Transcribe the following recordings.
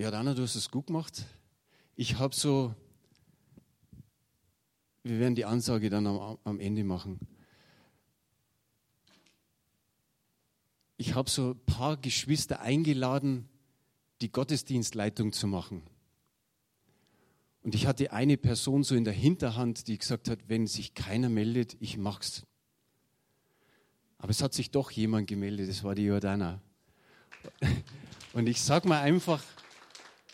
Ja, Dana, du hast es gut gemacht. Ich habe so, wir werden die Ansage dann am, am Ende machen. Ich habe so ein paar Geschwister eingeladen, die Gottesdienstleitung zu machen. Und ich hatte eine Person so in der Hinterhand, die gesagt hat, wenn sich keiner meldet, ich mach's. Aber es hat sich doch jemand gemeldet, das war die Jordana. Und ich sage mal einfach,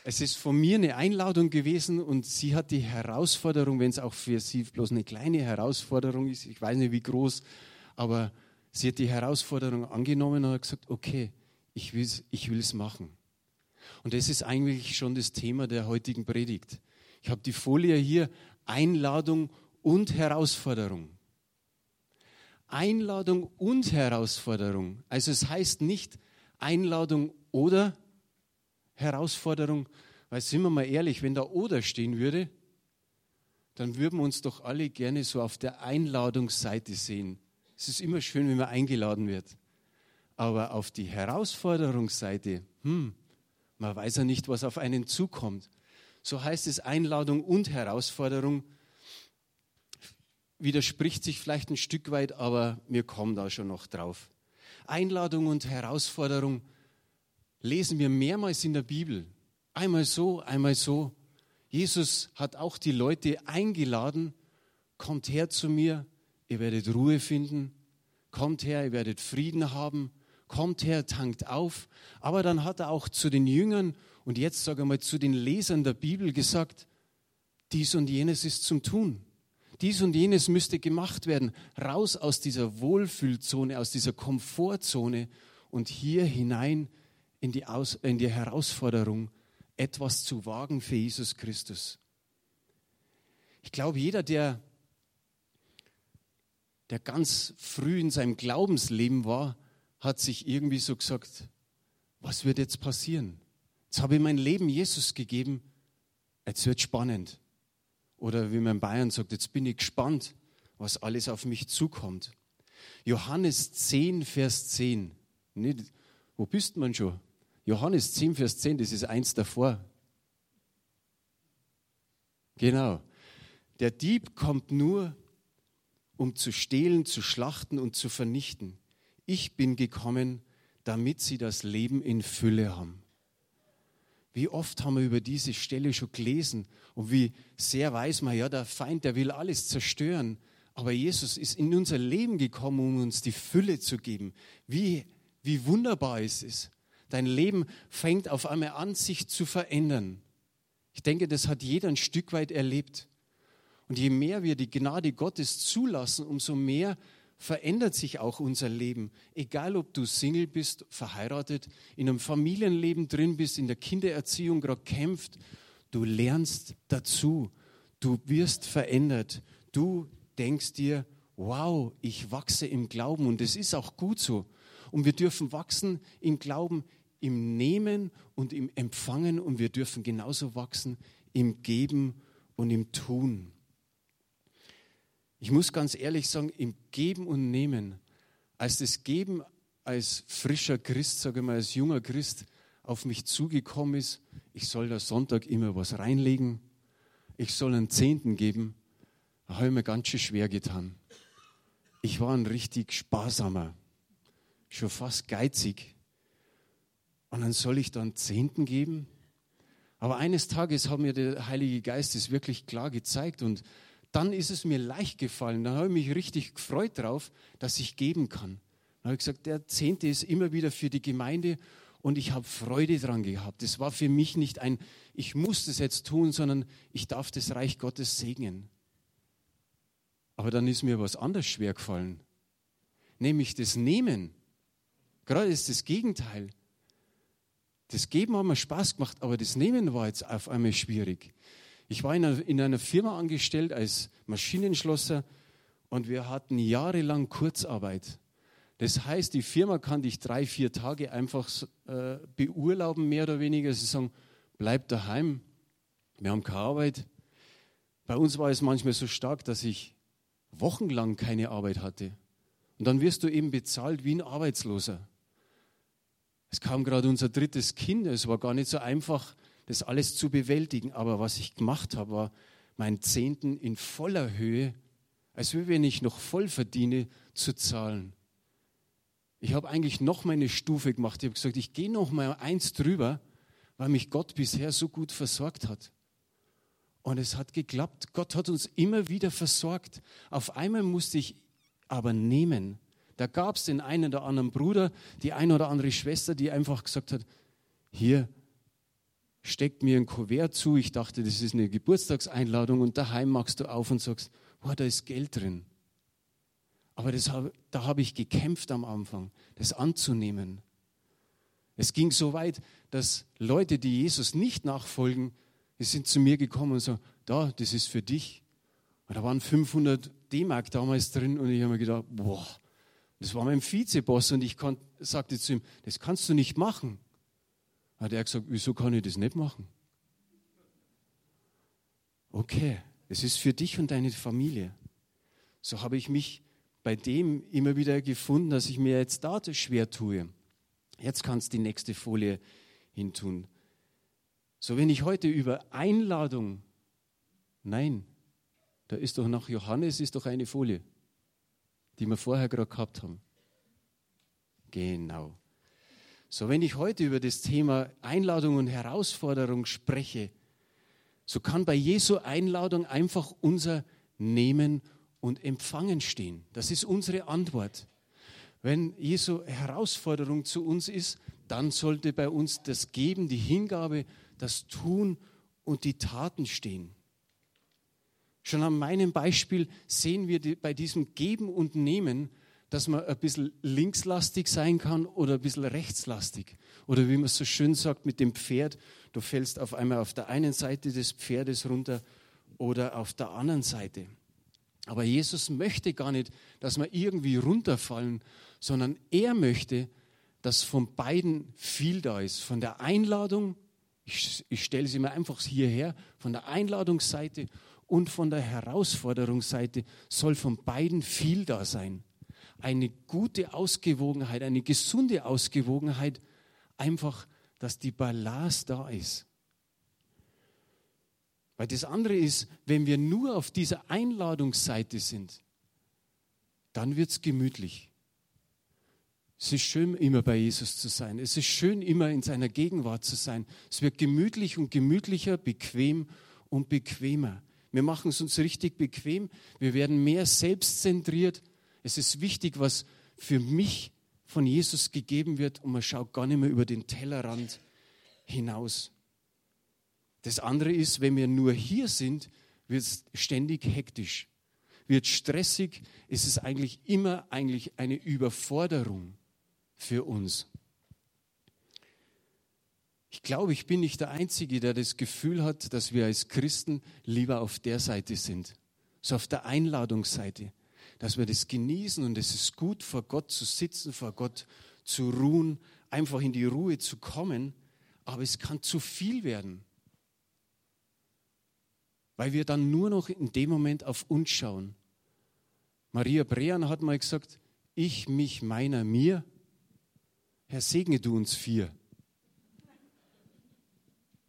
es ist von mir eine Einladung gewesen und sie hat die Herausforderung, wenn es auch für sie bloß eine kleine Herausforderung ist, ich weiß nicht wie groß, aber sie hat die Herausforderung angenommen und hat gesagt, okay, ich will es ich will's machen. Und das ist eigentlich schon das Thema der heutigen Predigt. Ich habe die Folie hier, Einladung und Herausforderung. Einladung und Herausforderung. Also es heißt nicht Einladung oder Herausforderung, weil sind wir mal ehrlich, wenn da oder stehen würde, dann würden wir uns doch alle gerne so auf der Einladungsseite sehen. Es ist immer schön, wenn man eingeladen wird. Aber auf die Herausforderungsseite, hm, man weiß ja nicht, was auf einen zukommt. So heißt es Einladung und Herausforderung. Widerspricht sich vielleicht ein Stück weit, aber wir kommen da schon noch drauf. Einladung und Herausforderung lesen wir mehrmals in der Bibel. Einmal so, einmal so. Jesus hat auch die Leute eingeladen, kommt her zu mir, ihr werdet Ruhe finden, kommt her, ihr werdet Frieden haben, kommt her, tankt auf. Aber dann hat er auch zu den Jüngern und jetzt sage ich mal zu den Lesern der Bibel gesagt, dies und jenes ist zum Tun. Dies und jenes müsste gemacht werden. Raus aus dieser Wohlfühlzone, aus dieser Komfortzone und hier hinein in die, Aus, in die Herausforderung, etwas zu wagen für Jesus Christus. Ich glaube, jeder, der, der ganz früh in seinem Glaubensleben war, hat sich irgendwie so gesagt, was wird jetzt passieren? Jetzt habe ich mein Leben Jesus gegeben, jetzt wird spannend. Oder wie man in Bayern sagt, jetzt bin ich gespannt, was alles auf mich zukommt. Johannes 10, Vers 10. Nicht, wo bist man schon? Johannes 10, Vers 10, das ist eins davor. Genau. Der Dieb kommt nur, um zu stehlen, zu schlachten und zu vernichten. Ich bin gekommen, damit sie das Leben in Fülle haben. Wie oft haben wir über diese Stelle schon gelesen und wie sehr weiß man, ja, der Feind, der will alles zerstören. Aber Jesus ist in unser Leben gekommen, um uns die Fülle zu geben. Wie, wie wunderbar ist es. Dein Leben fängt auf einmal an, sich zu verändern. Ich denke, das hat jeder ein Stück weit erlebt. Und je mehr wir die Gnade Gottes zulassen, umso mehr verändert sich auch unser Leben. Egal, ob du Single bist, verheiratet, in einem Familienleben drin bist, in der Kindererziehung gerade kämpft, du lernst dazu. Du wirst verändert. Du denkst dir, wow, ich wachse im Glauben und es ist auch gut so. Und wir dürfen wachsen im Glauben, im Nehmen und im Empfangen und wir dürfen genauso wachsen im Geben und im Tun. Ich muss ganz ehrlich sagen, im Geben und Nehmen, als das Geben als frischer Christ, sage ich mal, als junger Christ auf mich zugekommen ist, ich soll da Sonntag immer was reinlegen, ich soll einen Zehnten geben, da habe ich mir ganz schön schwer getan. Ich war ein richtig sparsamer schon fast geizig. Und dann soll ich dann Zehnten geben? Aber eines Tages hat mir der Heilige Geist es wirklich klar gezeigt und dann ist es mir leicht gefallen. Dann habe ich mich richtig gefreut darauf, dass ich geben kann. Dann habe ich gesagt, der Zehnte ist immer wieder für die Gemeinde und ich habe Freude dran gehabt. Es war für mich nicht ein, ich muss das jetzt tun, sondern ich darf das Reich Gottes segnen. Aber dann ist mir was anderes schwer gefallen, nämlich das Nehmen. Gerade ist das Gegenteil. Das Geben hat mir Spaß gemacht, aber das Nehmen war jetzt auf einmal schwierig. Ich war in einer, in einer Firma angestellt als Maschinenschlosser und wir hatten jahrelang Kurzarbeit. Das heißt, die Firma kann dich drei, vier Tage einfach äh, beurlauben, mehr oder weniger. Sie sagen, bleib daheim, wir haben keine Arbeit. Bei uns war es manchmal so stark, dass ich wochenlang keine Arbeit hatte. Und dann wirst du eben bezahlt wie ein Arbeitsloser. Es kam gerade unser drittes Kind. Es war gar nicht so einfach, das alles zu bewältigen. Aber was ich gemacht habe, war meinen Zehnten in voller Höhe, als wenn ich noch voll verdiene, zu zahlen. Ich habe eigentlich noch mal eine Stufe gemacht. Ich habe gesagt, ich gehe noch mal eins drüber, weil mich Gott bisher so gut versorgt hat. Und es hat geklappt. Gott hat uns immer wieder versorgt. Auf einmal musste ich aber nehmen. Da gab es den einen oder anderen Bruder, die eine oder andere Schwester, die einfach gesagt hat, hier steckt mir ein Kuvert zu. Ich dachte, das ist eine Geburtstagseinladung und daheim machst du auf und sagst, boah, da ist Geld drin. Aber das, da habe ich gekämpft am Anfang, das anzunehmen. Es ging so weit, dass Leute, die Jesus nicht nachfolgen, die sind zu mir gekommen und so, da, das ist für dich. Und da waren 500 D-Mark damals drin und ich habe mir gedacht, boah, das war mein Vizeboss und ich kon, sagte zu ihm, das kannst du nicht machen. Hat er gesagt, wieso kann ich das nicht machen? Okay, es ist für dich und deine Familie. So habe ich mich bei dem immer wieder gefunden, dass ich mir jetzt da das schwer tue. Jetzt kannst du die nächste Folie hintun. So, wenn ich heute über Einladung, nein, da ist doch nach Johannes ist doch eine Folie, die wir vorher gerade gehabt haben. Genau. So, wenn ich heute über das Thema Einladung und Herausforderung spreche, so kann bei Jesu Einladung einfach unser Nehmen und Empfangen stehen. Das ist unsere Antwort. Wenn Jesu Herausforderung zu uns ist, dann sollte bei uns das Geben, die Hingabe, das Tun und die Taten stehen. Schon an meinem Beispiel sehen wir bei diesem Geben und Nehmen, dass man ein bisschen linkslastig sein kann oder ein bisschen rechtslastig. Oder wie man so schön sagt mit dem Pferd, du fällst auf einmal auf der einen Seite des Pferdes runter oder auf der anderen Seite. Aber Jesus möchte gar nicht, dass wir irgendwie runterfallen, sondern er möchte, dass von beiden viel da ist. Von der Einladung, ich, ich stelle sie mir einfach hierher, von der Einladungsseite und von der Herausforderungsseite soll von beiden viel da sein eine gute Ausgewogenheit, eine gesunde Ausgewogenheit, einfach, dass die Balance da ist. Weil das andere ist, wenn wir nur auf dieser Einladungsseite sind, dann wird es gemütlich. Es ist schön, immer bei Jesus zu sein. Es ist schön, immer in seiner Gegenwart zu sein. Es wird gemütlich und gemütlicher, bequem und bequemer. Wir machen es uns richtig bequem. Wir werden mehr selbstzentriert es ist wichtig, was für mich von Jesus gegeben wird und man schaut gar nicht mehr über den Tellerrand hinaus. Das andere ist, wenn wir nur hier sind, wird es ständig hektisch, wird stressig, ist es eigentlich immer eigentlich eine Überforderung für uns. Ich glaube, ich bin nicht der Einzige, der das Gefühl hat, dass wir als Christen lieber auf der Seite sind, so auf der Einladungsseite dass wir das genießen und es ist gut, vor Gott zu sitzen, vor Gott zu ruhen, einfach in die Ruhe zu kommen, aber es kann zu viel werden, weil wir dann nur noch in dem Moment auf uns schauen. Maria Brean hat mal gesagt, ich, mich, meiner, mir, Herr, segne du uns vier.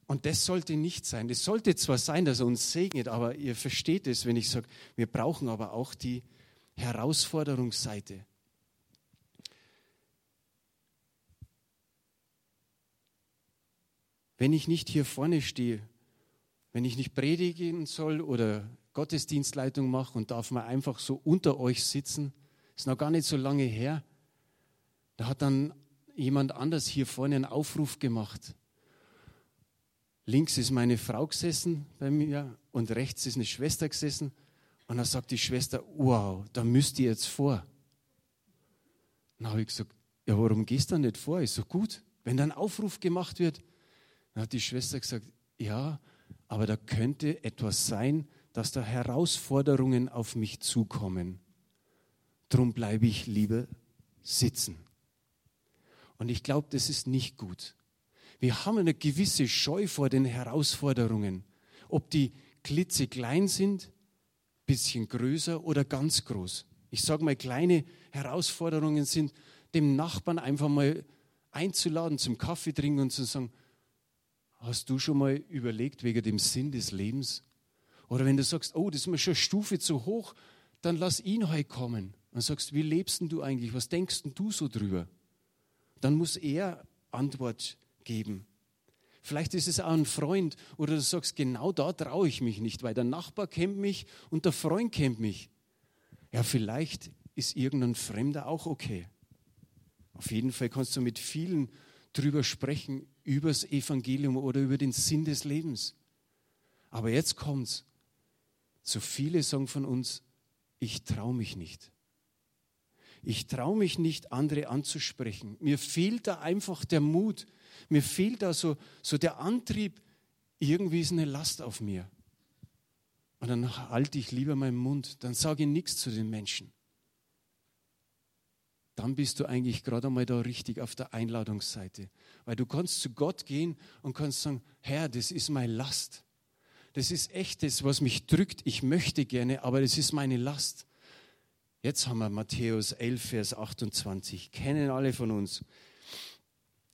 Und das sollte nicht sein. Es sollte zwar sein, dass er uns segnet, aber ihr versteht es, wenn ich sage, wir brauchen aber auch die Herausforderungsseite. Wenn ich nicht hier vorne stehe, wenn ich nicht predigen soll oder Gottesdienstleitung mache und darf mal einfach so unter euch sitzen, ist noch gar nicht so lange her, da hat dann jemand anders hier vorne einen Aufruf gemacht. Links ist meine Frau gesessen bei mir und rechts ist eine Schwester gesessen und dann sagt die Schwester, wow, da müsst ihr jetzt vor. Dann habe ich gesagt, ja, warum gehst du nicht vor? Ist so gut. Wenn dann Aufruf gemacht wird, dann hat die Schwester gesagt, ja, aber da könnte etwas sein, dass da Herausforderungen auf mich zukommen. Drum bleibe ich lieber sitzen. Und ich glaube, das ist nicht gut. Wir haben eine gewisse Scheu vor den Herausforderungen. Ob die klitzeklein sind bisschen größer oder ganz groß. Ich sage mal, kleine Herausforderungen sind, dem Nachbarn einfach mal einzuladen zum Kaffee trinken und zu sagen, Hast du schon mal überlegt wegen dem Sinn des Lebens? Oder wenn du sagst, oh, das ist mir schon eine Stufe zu hoch, dann lass ihn heute kommen. Und sagst, wie lebst denn du eigentlich? Was denkst denn du so drüber? Dann muss er Antwort geben. Vielleicht ist es auch ein Freund oder du sagst, genau da traue ich mich nicht, weil der Nachbar kennt mich und der Freund kennt mich. Ja, vielleicht ist irgendein Fremder auch okay. Auf jeden Fall kannst du mit vielen drüber sprechen, über das Evangelium oder über den Sinn des Lebens. Aber jetzt kommt's. So viele sagen von uns, ich traue mich nicht. Ich traue mich nicht, andere anzusprechen. Mir fehlt da einfach der Mut. Mir fehlt da so, so der Antrieb. Irgendwie ist eine Last auf mir. Und dann halte ich lieber meinen Mund. Dann sage ich nichts zu den Menschen. Dann bist du eigentlich gerade einmal da richtig auf der Einladungsseite. Weil du kannst zu Gott gehen und kannst sagen, Herr, das ist meine Last. Das ist echt das, was mich drückt. Ich möchte gerne, aber das ist meine Last. Jetzt haben wir Matthäus 11, Vers 28. Kennen alle von uns.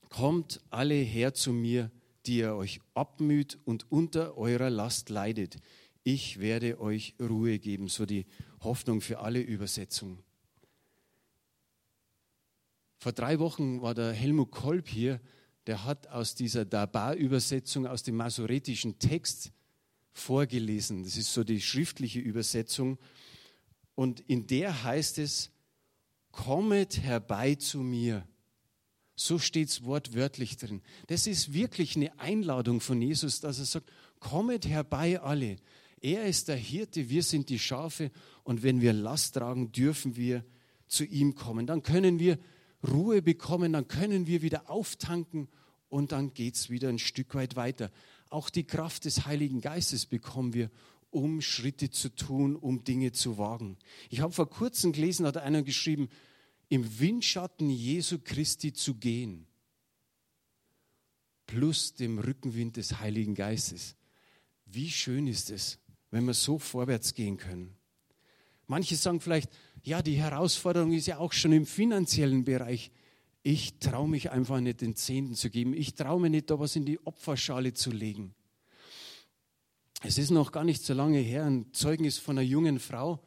Kommt alle her zu mir, die ihr euch abmüht und unter eurer Last leidet. Ich werde euch Ruhe geben. So die Hoffnung für alle Übersetzungen. Vor drei Wochen war der Helmut Kolb hier, der hat aus dieser Dabar-Übersetzung aus dem masoretischen Text vorgelesen. Das ist so die schriftliche Übersetzung. Und in der heißt es, kommet herbei zu mir. So steht es wortwörtlich drin. Das ist wirklich eine Einladung von Jesus, dass er sagt, kommet herbei alle. Er ist der Hirte, wir sind die Schafe und wenn wir Last tragen, dürfen wir zu ihm kommen. Dann können wir Ruhe bekommen, dann können wir wieder auftanken und dann geht es wieder ein Stück weit weiter. Auch die Kraft des Heiligen Geistes bekommen wir, um Schritte zu tun, um Dinge zu wagen. Ich habe vor kurzem gelesen, hat einer geschrieben, im Windschatten Jesu Christi zu gehen, plus dem Rückenwind des Heiligen Geistes. Wie schön ist es, wenn wir so vorwärts gehen können. Manche sagen vielleicht, ja, die Herausforderung ist ja auch schon im finanziellen Bereich. Ich traue mich einfach nicht, den Zehnten zu geben. Ich traue mir nicht, da was in die Opferschale zu legen. Es ist noch gar nicht so lange her, ein Zeugnis von einer jungen Frau,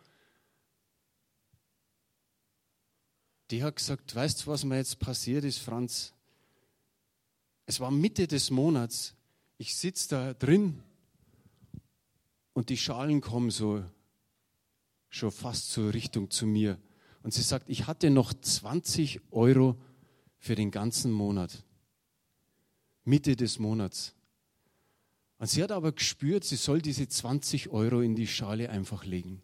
die hat gesagt, weißt du, was mir jetzt passiert ist, Franz? Es war Mitte des Monats, ich sitze da drin und die Schalen kommen so schon fast zur Richtung zu mir. Und sie sagt, ich hatte noch 20 Euro für den ganzen Monat. Mitte des Monats. Und sie hat aber gespürt, sie soll diese 20 Euro in die Schale einfach legen.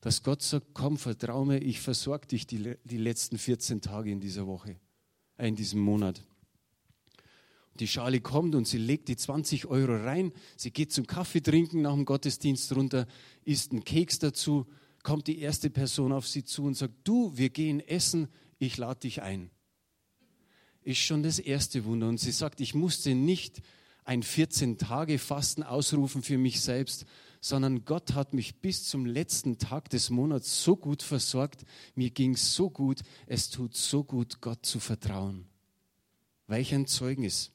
Dass Gott sagt, komm, vertrau mir, ich versorge dich die, die letzten 14 Tage in dieser Woche, äh, in diesem Monat. Die Schale kommt und sie legt die 20 Euro rein. Sie geht zum Kaffee trinken nach dem Gottesdienst runter, isst einen Keks dazu, kommt die erste Person auf sie zu und sagt, du, wir gehen essen, ich lade dich ein. Ist schon das erste Wunder. Und sie sagt, ich musste nicht ein 14-Tage-Fasten ausrufen für mich selbst, sondern Gott hat mich bis zum letzten Tag des Monats so gut versorgt, mir ging es so gut, es tut so gut, Gott zu vertrauen. Welch ein Zeugnis.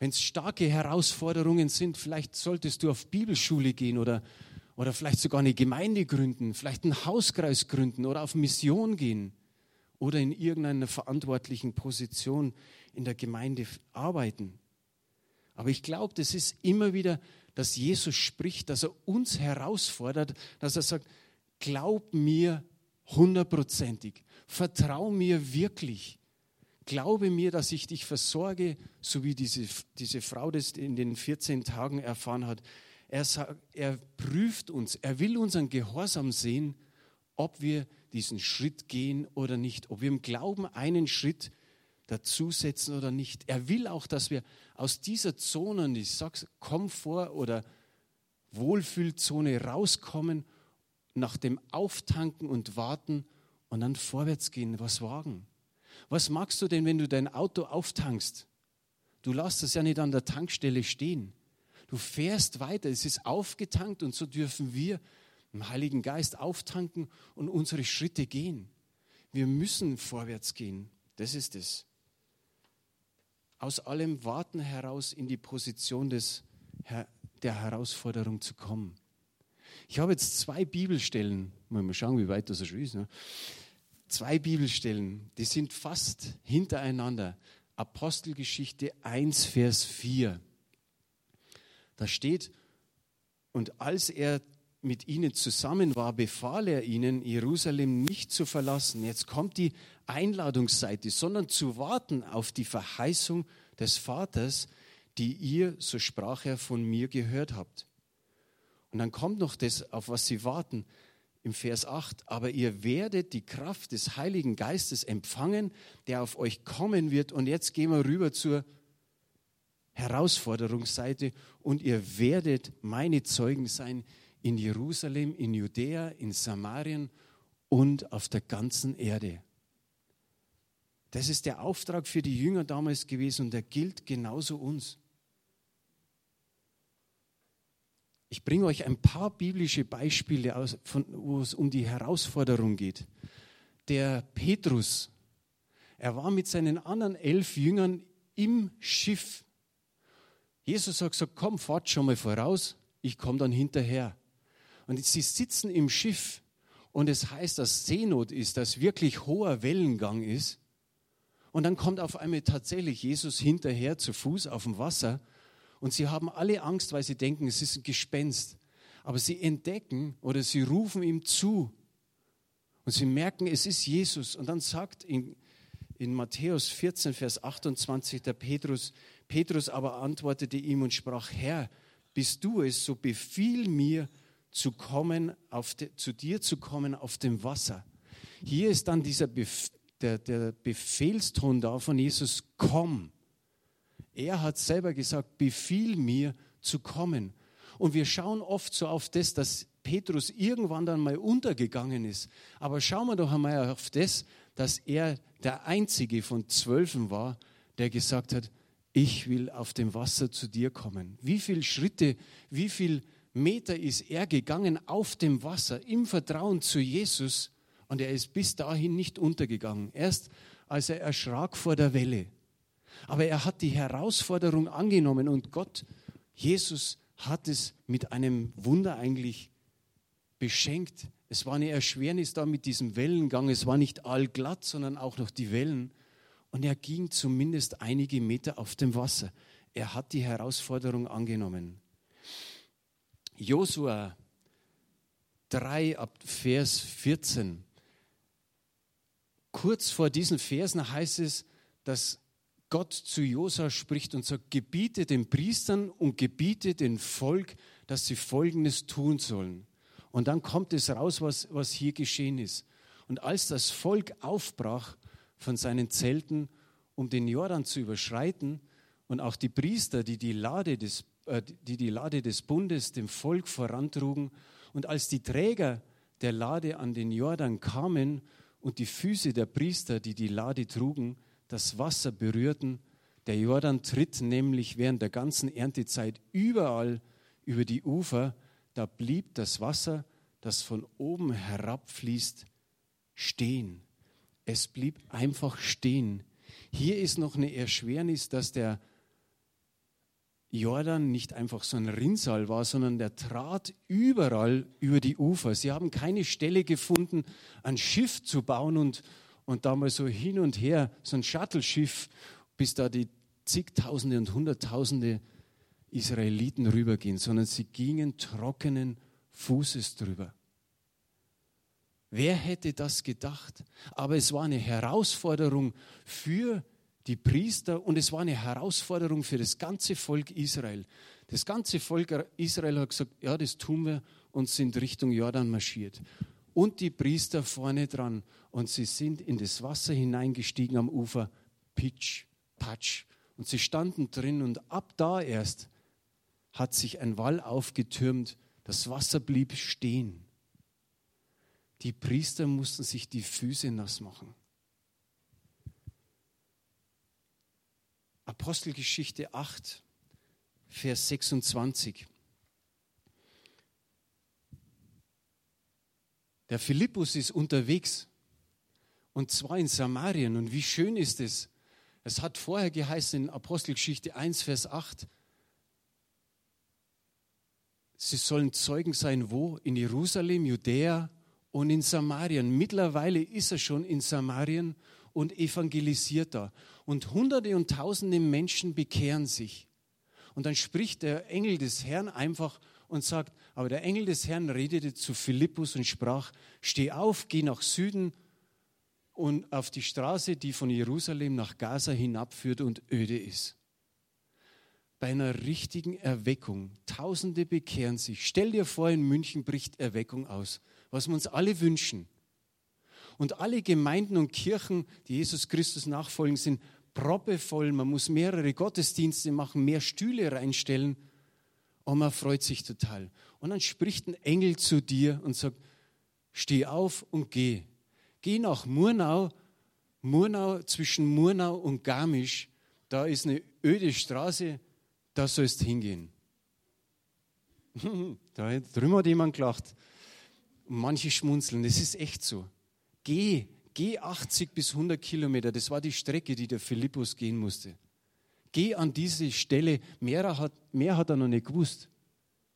Wenn es starke Herausforderungen sind, vielleicht solltest du auf Bibelschule gehen oder, oder vielleicht sogar eine Gemeinde gründen, vielleicht einen Hauskreis gründen oder auf Mission gehen oder in irgendeiner verantwortlichen Position in der Gemeinde arbeiten. Aber ich glaube, das ist immer wieder, dass Jesus spricht, dass er uns herausfordert, dass er sagt, glaub mir hundertprozentig, vertrau mir wirklich, glaube mir, dass ich dich versorge, so wie diese, diese Frau das in den 14 Tagen erfahren hat. Er, sagt, er prüft uns, er will unseren Gehorsam sehen, ob wir diesen Schritt gehen oder nicht, ob wir im Glauben einen Schritt dazusetzen oder nicht. Er will auch, dass wir aus dieser Zone, ich sage Komfort oder Wohlfühlzone rauskommen, nach dem Auftanken und Warten und dann vorwärts gehen, was wagen. Was magst du denn, wenn du dein Auto auftankst? Du lässt es ja nicht an der Tankstelle stehen. Du fährst weiter, es ist aufgetankt und so dürfen wir im Heiligen Geist auftanken und unsere Schritte gehen. Wir müssen vorwärts gehen. Das ist es. Aus allem Warten heraus in die Position des, der Herausforderung zu kommen. Ich habe jetzt zwei Bibelstellen, mal schauen, wie weit das schon ist. Ne? Zwei Bibelstellen, die sind fast hintereinander. Apostelgeschichte 1, Vers 4. Da steht, und als er mit ihnen zusammen war, befahl er ihnen, Jerusalem nicht zu verlassen. Jetzt kommt die Einladungsseite, sondern zu warten auf die Verheißung des Vaters, die ihr, so sprach er, von mir gehört habt. Und dann kommt noch das, auf was sie warten, im Vers 8. Aber ihr werdet die Kraft des Heiligen Geistes empfangen, der auf euch kommen wird. Und jetzt gehen wir rüber zur Herausforderungsseite. Und ihr werdet meine Zeugen sein in Jerusalem, in Judäa, in Samarien und auf der ganzen Erde. Das ist der Auftrag für die Jünger damals gewesen und der gilt genauso uns. Ich bringe euch ein paar biblische Beispiele, aus, von, wo es um die Herausforderung geht. Der Petrus, er war mit seinen anderen elf Jüngern im Schiff. Jesus hat gesagt, komm, fahrt schon mal voraus, ich komme dann hinterher. Und sie sitzen im Schiff und es heißt, dass Seenot ist, dass wirklich hoher Wellengang ist. Und dann kommt auf einmal tatsächlich Jesus hinterher zu Fuß auf dem Wasser und sie haben alle Angst, weil sie denken, es ist ein Gespenst. Aber sie entdecken oder sie rufen ihm zu. Und sie merken, es ist Jesus. Und dann sagt in, in Matthäus 14, Vers 28 der Petrus, Petrus aber antwortete ihm und sprach, Herr, bist du es, so befiehl mir zu kommen, de, zu dir zu kommen auf dem Wasser. Hier ist dann dieser Bef, der, der Befehlston da von Jesus, komm. Er hat selber gesagt, befiehl mir zu kommen. Und wir schauen oft so auf das, dass Petrus irgendwann dann mal untergegangen ist. Aber schauen wir doch einmal auf das, dass er der einzige von Zwölfen war, der gesagt hat, ich will auf dem Wasser zu dir kommen. Wie viele Schritte, wie viele Meter ist er gegangen auf dem Wasser im Vertrauen zu Jesus und er ist bis dahin nicht untergegangen. Erst als er erschrak vor der Welle. Aber er hat die Herausforderung angenommen und Gott, Jesus, hat es mit einem Wunder eigentlich beschenkt. Es war eine Erschwernis da mit diesem Wellengang. Es war nicht allglatt, sondern auch noch die Wellen. Und er ging zumindest einige Meter auf dem Wasser. Er hat die Herausforderung angenommen. Josua 3 ab Vers 14. Kurz vor diesen Versen heißt es, dass Gott zu Josa spricht und sagt, gebiete den Priestern und gebiete dem Volk, dass sie Folgendes tun sollen. Und dann kommt es raus, was, was hier geschehen ist. Und als das Volk aufbrach von seinen Zelten, um den Jordan zu überschreiten, und auch die Priester, die die Lade des, die, die Lade des Bundes dem Volk vorantrugen, und als die Träger der Lade an den Jordan kamen und die Füße der Priester, die die Lade trugen, das Wasser berührten. Der Jordan tritt nämlich während der ganzen Erntezeit überall über die Ufer. Da blieb das Wasser, das von oben herabfließt, stehen. Es blieb einfach stehen. Hier ist noch eine Erschwernis, dass der Jordan nicht einfach so ein Rinnsal war, sondern der trat überall über die Ufer. Sie haben keine Stelle gefunden, ein Schiff zu bauen und, und da mal so hin und her, so ein Shuttle-Schiff, bis da die zigtausende und hunderttausende Israeliten rübergehen, sondern sie gingen trockenen Fußes drüber. Wer hätte das gedacht? Aber es war eine Herausforderung für die Priester und es war eine Herausforderung für das ganze Volk Israel. Das ganze Volk Israel hat gesagt, ja, das tun wir und sind Richtung Jordan marschiert und die Priester vorne dran. Und sie sind in das Wasser hineingestiegen am Ufer. Pitsch, patsch. Und sie standen drin und ab da erst hat sich ein Wall aufgetürmt. Das Wasser blieb stehen. Die Priester mussten sich die Füße nass machen. Apostelgeschichte 8, Vers 26. Der Philippus ist unterwegs und zwar in Samarien. Und wie schön ist es, Es hat vorher geheißen in Apostelgeschichte 1, Vers 8, sie sollen Zeugen sein, wo? In Jerusalem, Judäa und in Samarien. Mittlerweile ist er schon in Samarien und evangelisiert da. Und Hunderte und Tausende Menschen bekehren sich. Und dann spricht der Engel des Herrn einfach und sagt, aber der Engel des Herrn redete zu Philippus und sprach, steh auf, geh nach Süden und auf die Straße, die von Jerusalem nach Gaza hinabführt und öde ist. Bei einer richtigen Erweckung, Tausende bekehren sich. Stell dir vor, in München bricht Erweckung aus, was wir uns alle wünschen. Und alle Gemeinden und Kirchen, die Jesus Christus nachfolgen, sind proppevoll. Man muss mehrere Gottesdienste machen, mehr Stühle reinstellen. Und man freut sich total. Und dann spricht ein Engel zu dir und sagt, steh auf und geh. Geh nach Murnau, Murnau zwischen Murnau und Garmisch, da ist eine öde Straße, da sollst hingehen. da drüben hat jemand gelacht. manche schmunzeln, das ist echt so. Geh, geh 80 bis 100 Kilometer, das war die Strecke, die der Philippus gehen musste. Geh an diese Stelle, mehr hat, mehr hat er noch nicht gewusst.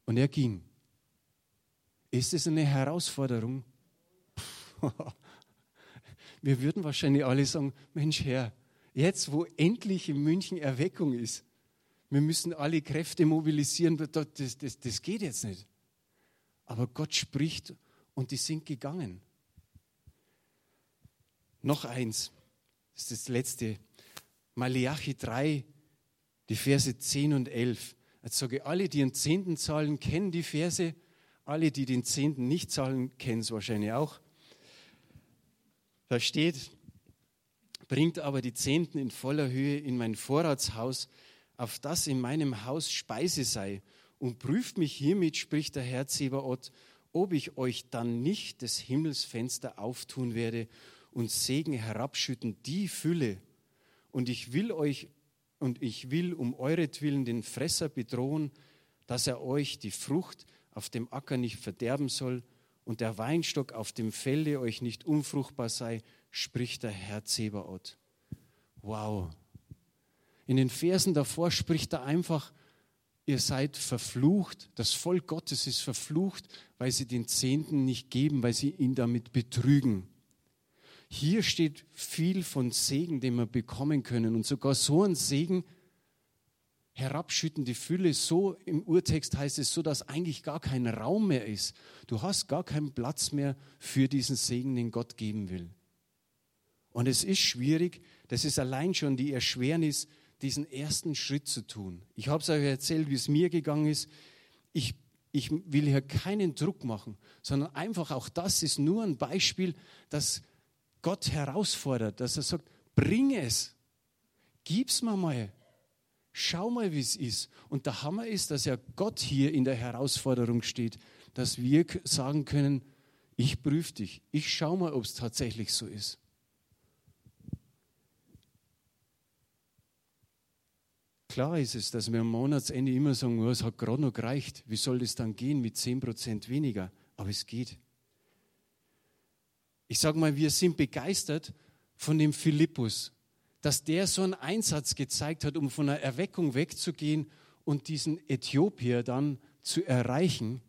Und er ging. Ist es eine Herausforderung? Wir würden wahrscheinlich alle sagen, Mensch Herr, jetzt wo endlich in München Erweckung ist, wir müssen alle Kräfte mobilisieren, das, das, das geht jetzt nicht. Aber Gott spricht und die sind gegangen. Noch eins, das ist das letzte. Malachi 3, die Verse 10 und 11. Jetzt sage ich, alle, die den Zehnten zahlen, kennen die Verse. Alle, die den Zehnten nicht zahlen, kennen es wahrscheinlich auch. Da steht, bringt aber die Zehnten in voller Höhe in mein Vorratshaus, auf das in meinem Haus Speise sei, und prüft mich hiermit, spricht der Herr Zebaoth, ob ich euch dann nicht des Himmelsfenster auftun werde und Segen herabschütten, die Fülle. Und ich will euch und ich will um euretwillen den Fresser bedrohen, dass er euch die Frucht auf dem Acker nicht verderben soll und der Weinstock auf dem Felde euch nicht unfruchtbar sei, spricht der Herr Zebaoth. Wow. In den Versen davor spricht er einfach, ihr seid verflucht, das Volk Gottes ist verflucht, weil sie den Zehnten nicht geben, weil sie ihn damit betrügen. Hier steht viel von Segen, den wir bekommen können und sogar so ein Segen, herabschüttende Fülle, so im Urtext heißt es so, dass eigentlich gar kein Raum mehr ist. Du hast gar keinen Platz mehr für diesen Segen, den Gott geben will. Und es ist schwierig, das ist allein schon die Erschwernis, diesen ersten Schritt zu tun. Ich habe es euch erzählt, wie es mir gegangen ist. Ich, ich will hier keinen Druck machen, sondern einfach auch das ist nur ein Beispiel, dass Gott herausfordert, dass er sagt, bring es, gib's mir mal, Schau mal, wie es ist. Und der Hammer ist, dass ja Gott hier in der Herausforderung steht, dass wir sagen können, ich prüfe dich, ich schau mal, ob es tatsächlich so ist. Klar ist es, dass wir am Monatsende immer sagen, oh, es hat gerade noch gereicht. Wie soll das dann gehen mit 10% weniger? Aber es geht. Ich sage mal, wir sind begeistert von dem Philippus, dass der so einen Einsatz gezeigt hat, um von einer Erweckung wegzugehen und diesen Äthiopier dann zu erreichen.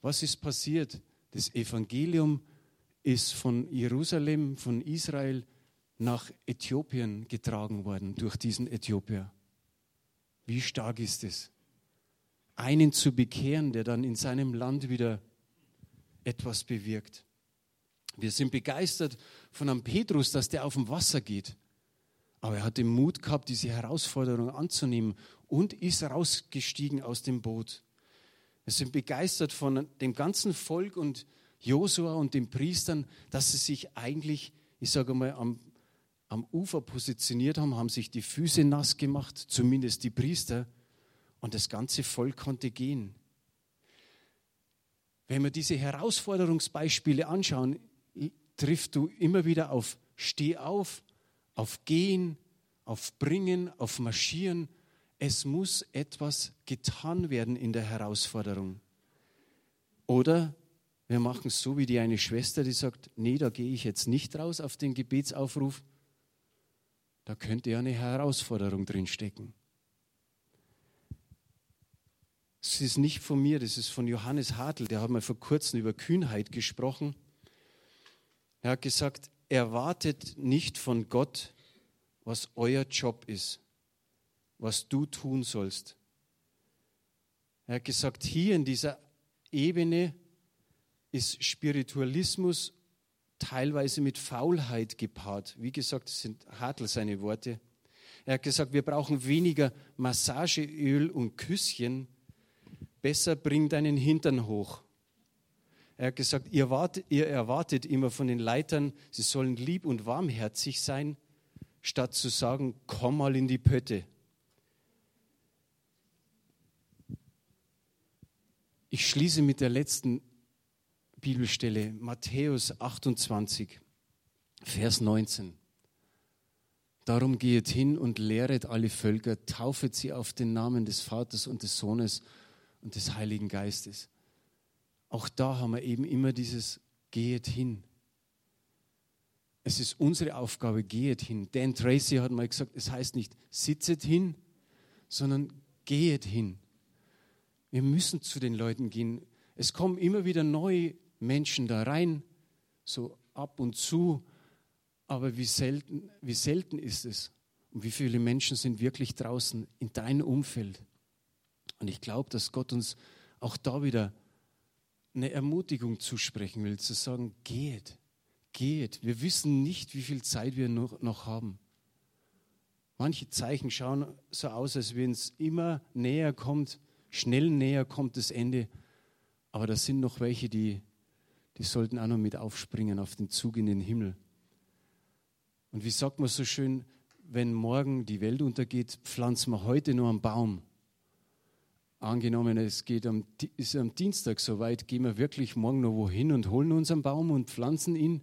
Was ist passiert? Das Evangelium ist von Jerusalem, von Israel nach Äthiopien getragen worden durch diesen Äthiopier. Wie stark ist es? Einen zu bekehren, der dann in seinem Land wieder etwas bewirkt. Wir sind begeistert von einem Petrus, dass der auf dem Wasser geht. Aber er hat den Mut gehabt, diese Herausforderung anzunehmen und ist rausgestiegen aus dem Boot. Wir sind begeistert von dem ganzen Volk und Josua und den Priestern, dass sie sich eigentlich, ich sage mal, am, am Ufer positioniert haben, haben sich die Füße nass gemacht, zumindest die Priester, und das ganze Volk konnte gehen. Wenn wir diese Herausforderungsbeispiele anschauen, triffst du immer wieder auf Steh auf, auf Gehen, auf Bringen, auf Marschieren. Es muss etwas getan werden in der Herausforderung. Oder wir machen es so wie die eine Schwester, die sagt, nee, da gehe ich jetzt nicht raus auf den Gebetsaufruf. Da könnte ja eine Herausforderung drin stecken. Es ist nicht von mir, das ist von Johannes Hartl, der hat mal vor kurzem über Kühnheit gesprochen. Er hat gesagt, erwartet nicht von Gott, was euer Job ist, was du tun sollst. Er hat gesagt, hier in dieser Ebene ist Spiritualismus teilweise mit Faulheit gepaart. Wie gesagt, das sind Hartl seine Worte. Er hat gesagt, wir brauchen weniger Massageöl und Küsschen, besser bring deinen Hintern hoch. Er hat gesagt, ihr, erwartet, ihr erwartet immer von den Leitern, sie sollen lieb und warmherzig sein, statt zu sagen, komm mal in die Pötte. Ich schließe mit der letzten Bibelstelle, Matthäus 28, Vers 19. Darum gehet hin und lehret alle Völker, taufet sie auf den Namen des Vaters und des Sohnes und des Heiligen Geistes. Auch da haben wir eben immer dieses Gehet hin. Es ist unsere Aufgabe, gehet hin. Dan Tracy hat mal gesagt, es heißt nicht sitzet hin, sondern gehet hin. Wir müssen zu den Leuten gehen. Es kommen immer wieder neue Menschen da rein, so ab und zu, aber wie selten, wie selten ist es und wie viele Menschen sind wirklich draußen in deinem Umfeld. Und ich glaube, dass Gott uns auch da wieder eine Ermutigung zusprechen will, zu sagen, geht, geht. Wir wissen nicht, wie viel Zeit wir noch, noch haben. Manche Zeichen schauen so aus, als wenn es immer näher kommt, schnell näher kommt das Ende. Aber da sind noch welche, die, die sollten auch noch mit aufspringen auf den Zug in den Himmel. Und wie sagt man so schön, wenn morgen die Welt untergeht, pflanzen wir heute nur einen Baum Angenommen, es geht am, ist am Dienstag soweit, gehen wir wirklich morgen noch wohin und holen uns einen Baum und pflanzen ihn?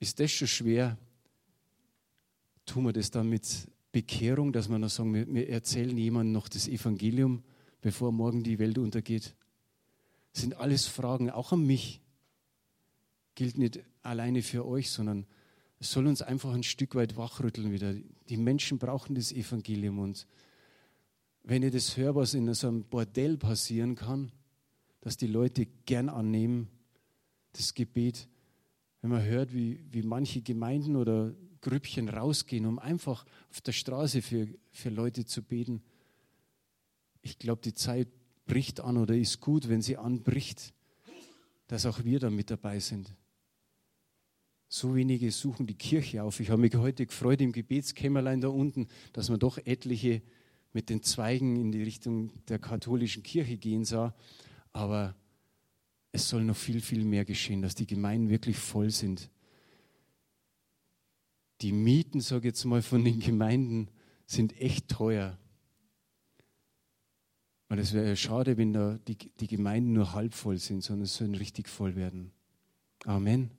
Ist das schon schwer? Tun wir das dann mit Bekehrung, dass wir noch sagen, wir, wir erzählen jemandem noch das Evangelium, bevor morgen die Welt untergeht? Das sind alles Fragen, auch an mich. Gilt nicht alleine für euch, sondern es soll uns einfach ein Stück weit wachrütteln wieder. Die Menschen brauchen das Evangelium und wenn ich das höre, was in so einem Bordell passieren kann, dass die Leute gern annehmen, das Gebet, wenn man hört, wie, wie manche Gemeinden oder Grüppchen rausgehen, um einfach auf der Straße für, für Leute zu beten. Ich glaube, die Zeit bricht an oder ist gut, wenn sie anbricht, dass auch wir da mit dabei sind. So wenige suchen die Kirche auf. Ich habe mich heute gefreut im Gebetskämmerlein da unten, dass man doch etliche mit den Zweigen in die Richtung der katholischen Kirche gehen sah. Aber es soll noch viel, viel mehr geschehen, dass die Gemeinden wirklich voll sind. Die Mieten, sage ich jetzt mal, von den Gemeinden sind echt teuer. Und es wäre schade, wenn da die, die Gemeinden nur halb voll sind, sondern es sollen richtig voll werden. Amen.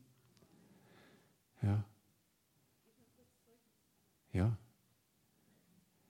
Ja. Ja.